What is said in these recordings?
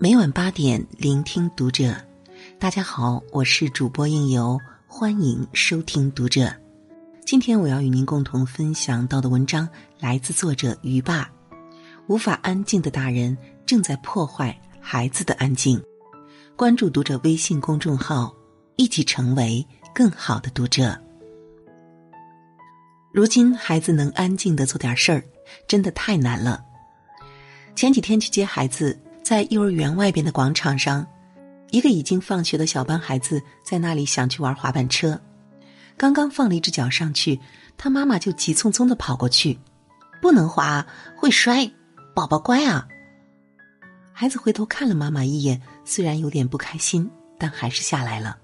每晚八点，聆听读者。大家好，我是主播应由，欢迎收听读者。今天我要与您共同分享到的文章来自作者于爸。无法安静的大人正在破坏孩子的安静。关注读者微信公众号，一起成为更好的读者。如今，孩子能安静的做点事儿，真的太难了。前几天去接孩子，在幼儿园外边的广场上，一个已经放学的小班孩子在那里想去玩滑板车，刚刚放了一只脚上去，他妈妈就急匆匆的跑过去：“不能滑，会摔，宝宝乖啊！”孩子回头看了妈妈一眼，虽然有点不开心，但还是下来了。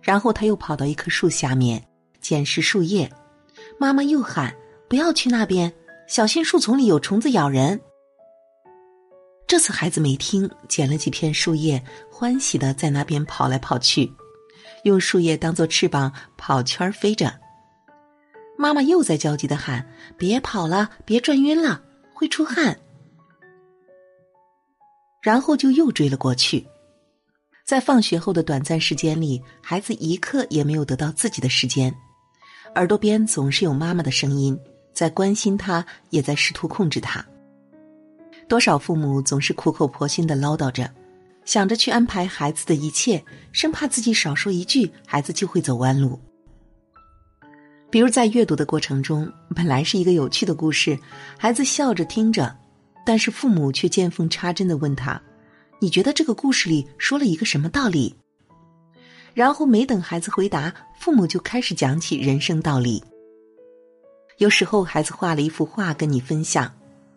然后他又跑到一棵树下面。捡拾树叶，妈妈又喊：“不要去那边，小心树丛里有虫子咬人。”这次孩子没听，捡了几片树叶，欢喜的在那边跑来跑去，用树叶当做翅膀跑圈飞着。妈妈又在焦急的喊：“别跑了，别转晕了，会出汗。”然后就又追了过去。在放学后的短暂时间里，孩子一刻也没有得到自己的时间。耳朵边总是有妈妈的声音，在关心他，也在试图控制他。多少父母总是苦口婆心的唠叨着，想着去安排孩子的一切，生怕自己少说一句，孩子就会走弯路。比如在阅读的过程中，本来是一个有趣的故事，孩子笑着听着，但是父母却见缝插针的问他：“你觉得这个故事里说了一个什么道理？”然后没等孩子回答，父母就开始讲起人生道理。有时候孩子画了一幅画跟你分享，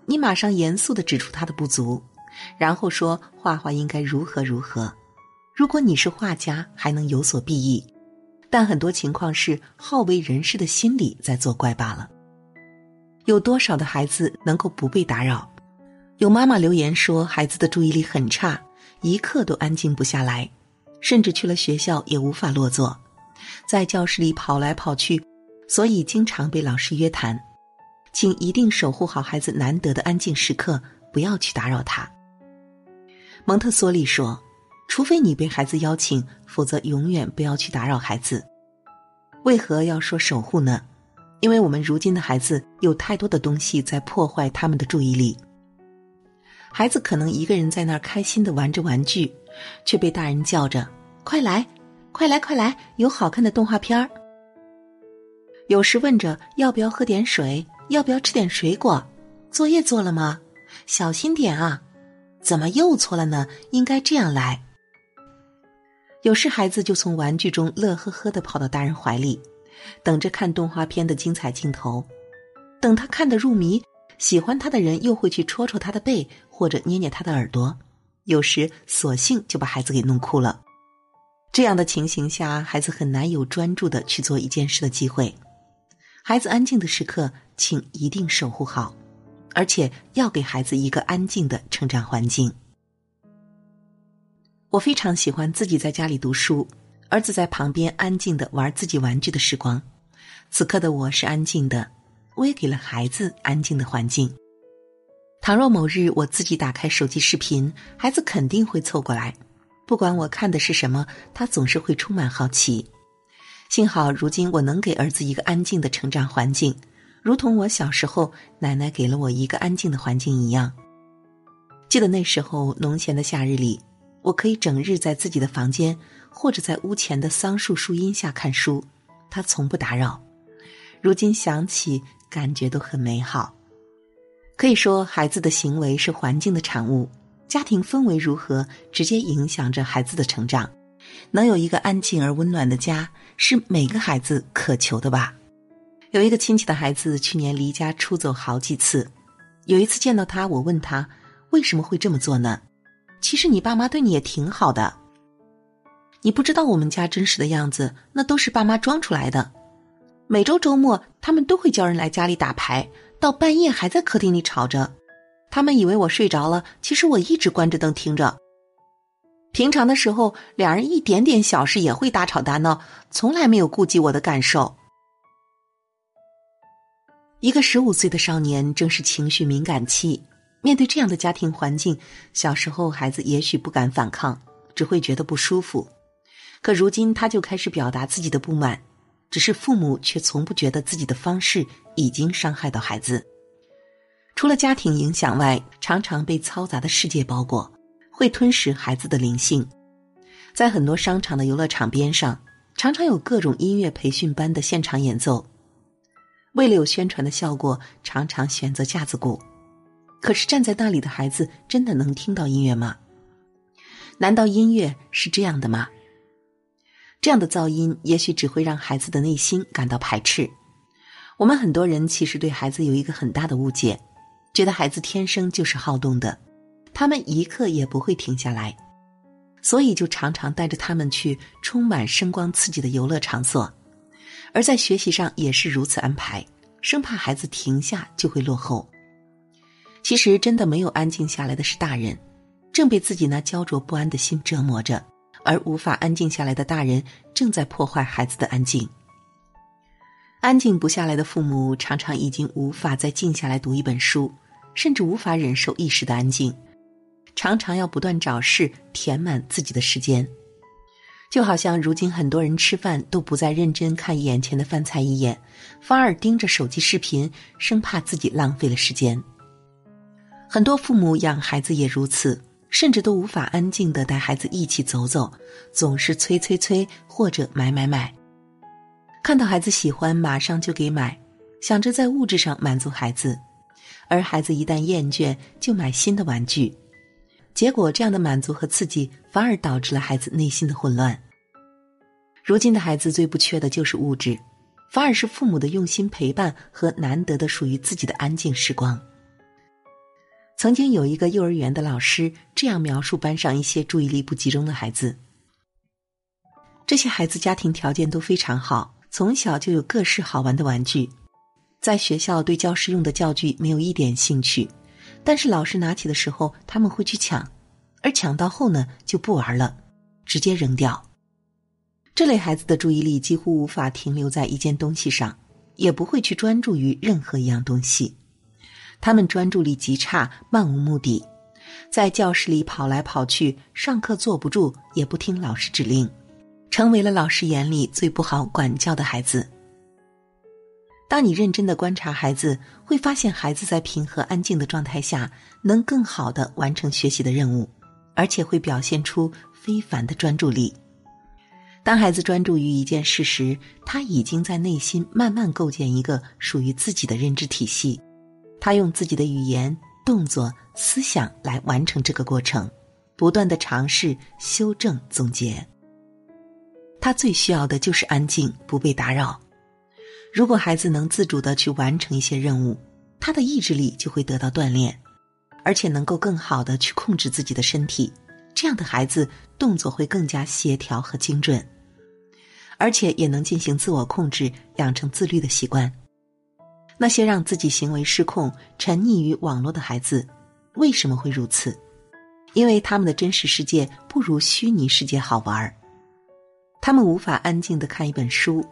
你马上严肃的指出他的不足，然后说画画应该如何如何。如果你是画家，还能有所裨益，但很多情况是好为人师的心理在作怪罢了。有多少的孩子能够不被打扰？有妈妈留言说，孩子的注意力很差，一刻都安静不下来。甚至去了学校也无法落座，在教室里跑来跑去，所以经常被老师约谈。请一定守护好孩子难得的安静时刻，不要去打扰他。蒙特梭利说：“除非你被孩子邀请，否则永远不要去打扰孩子。”为何要说守护呢？因为我们如今的孩子有太多的东西在破坏他们的注意力。孩子可能一个人在那儿开心的玩着玩具，却被大人叫着：“快来，快来，快来！有好看的动画片儿。”有时问着要不要喝点水，要不要吃点水果，作业做了吗？小心点啊！怎么又错了呢？应该这样来。有时孩子就从玩具中乐呵呵的跑到大人怀里，等着看动画片的精彩镜头，等他看得入迷。喜欢他的人又会去戳戳他的背，或者捏捏他的耳朵，有时索性就把孩子给弄哭了。这样的情形下，孩子很难有专注的去做一件事的机会。孩子安静的时刻，请一定守护好，而且要给孩子一个安静的成长环境。我非常喜欢自己在家里读书，儿子在旁边安静的玩自己玩具的时光。此刻的我是安静的。我也给了孩子安静的环境。倘若某日我自己打开手机视频，孩子肯定会凑过来，不管我看的是什么，他总是会充满好奇。幸好如今我能给儿子一个安静的成长环境，如同我小时候奶奶给了我一个安静的环境一样。记得那时候农闲的夏日里，我可以整日在自己的房间或者在屋前的桑树树荫下看书，他从不打扰。如今想起。感觉都很美好，可以说孩子的行为是环境的产物，家庭氛围如何，直接影响着孩子的成长。能有一个安静而温暖的家，是每个孩子渴求的吧？有一个亲戚的孩子去年离家出走好几次，有一次见到他，我问他为什么会这么做呢？其实你爸妈对你也挺好的，你不知道我们家真实的样子，那都是爸妈装出来的。每周周末，他们都会叫人来家里打牌，到半夜还在客厅里吵着。他们以为我睡着了，其实我一直关着灯听着。平常的时候，两人一点点小事也会大吵大闹，从来没有顾及我的感受。一个十五岁的少年正是情绪敏感期，面对这样的家庭环境，小时候孩子也许不敢反抗，只会觉得不舒服。可如今他就开始表达自己的不满，只是父母却从不觉得自己的方式已经伤害到孩子。除了家庭影响外，常常被嘈杂的世界包裹，会吞噬孩子的灵性。在很多商场的游乐场边上，常常有各种音乐培训班的现场演奏。为了有宣传的效果，常常选择架子鼓。可是站在那里的孩子真的能听到音乐吗？难道音乐是这样的吗？这样的噪音也许只会让孩子的内心感到排斥。我们很多人其实对孩子有一个很大的误解，觉得孩子天生就是好动的，他们一刻也不会停下来，所以就常常带着他们去充满声光刺激的游乐场所，而在学习上也是如此安排，生怕孩子停下就会落后。其实，真的没有安静下来的是大人，正被自己那焦灼不安的心折磨着；而无法安静下来的大人，正在破坏孩子的安静。安静不下来的父母，常常已经无法再静下来读一本书，甚至无法忍受一时的安静，常常要不断找事填满自己的时间。就好像如今很多人吃饭都不再认真看眼前的饭菜一眼，反而盯着手机视频，生怕自己浪费了时间。很多父母养孩子也如此，甚至都无法安静的带孩子一起走走，总是催催催或者买买买。看到孩子喜欢，马上就给买，想着在物质上满足孩子；而孩子一旦厌倦，就买新的玩具。结果，这样的满足和刺激反而导致了孩子内心的混乱。如今的孩子最不缺的就是物质，反而是父母的用心陪伴和难得的属于自己的安静时光。曾经有一个幼儿园的老师这样描述班上一些注意力不集中的孩子：这些孩子家庭条件都非常好，从小就有各式好玩的玩具，在学校对教师用的教具没有一点兴趣，但是老师拿起的时候他们会去抢，而抢到后呢就不玩了，直接扔掉。这类孩子的注意力几乎无法停留在一件东西上，也不会去专注于任何一样东西。他们专注力极差，漫无目的，在教室里跑来跑去，上课坐不住，也不听老师指令，成为了老师眼里最不好管教的孩子。当你认真的观察孩子，会发现孩子在平和安静的状态下，能更好的完成学习的任务，而且会表现出非凡的专注力。当孩子专注于一件事时，他已经在内心慢慢构建一个属于自己的认知体系。他用自己的语言、动作、思想来完成这个过程，不断的尝试、修正、总结。他最需要的就是安静，不被打扰。如果孩子能自主的去完成一些任务，他的意志力就会得到锻炼，而且能够更好的去控制自己的身体。这样的孩子动作会更加协调和精准，而且也能进行自我控制，养成自律的习惯。那些让自己行为失控、沉溺于网络的孩子，为什么会如此？因为他们的真实世界不如虚拟世界好玩儿，他们无法安静的看一本书，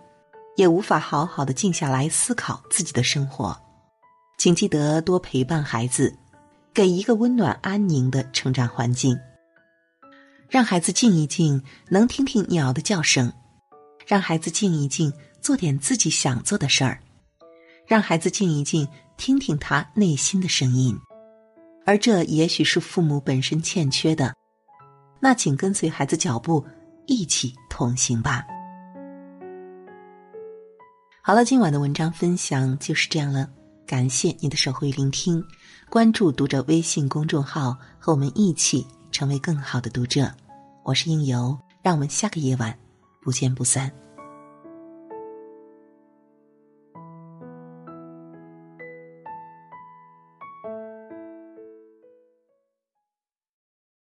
也无法好好的静下来思考自己的生活。请记得多陪伴孩子，给一个温暖安宁的成长环境，让孩子静一静，能听听鸟的叫声；让孩子静一静，做点自己想做的事儿。让孩子静一静，听听他内心的声音，而这也许是父母本身欠缺的。那请跟随孩子脚步，一起同行吧。好了，今晚的文章分享就是这样了，感谢你的守候与聆听，关注读者微信公众号，和我们一起成为更好的读者。我是应由，让我们下个夜晚不见不散。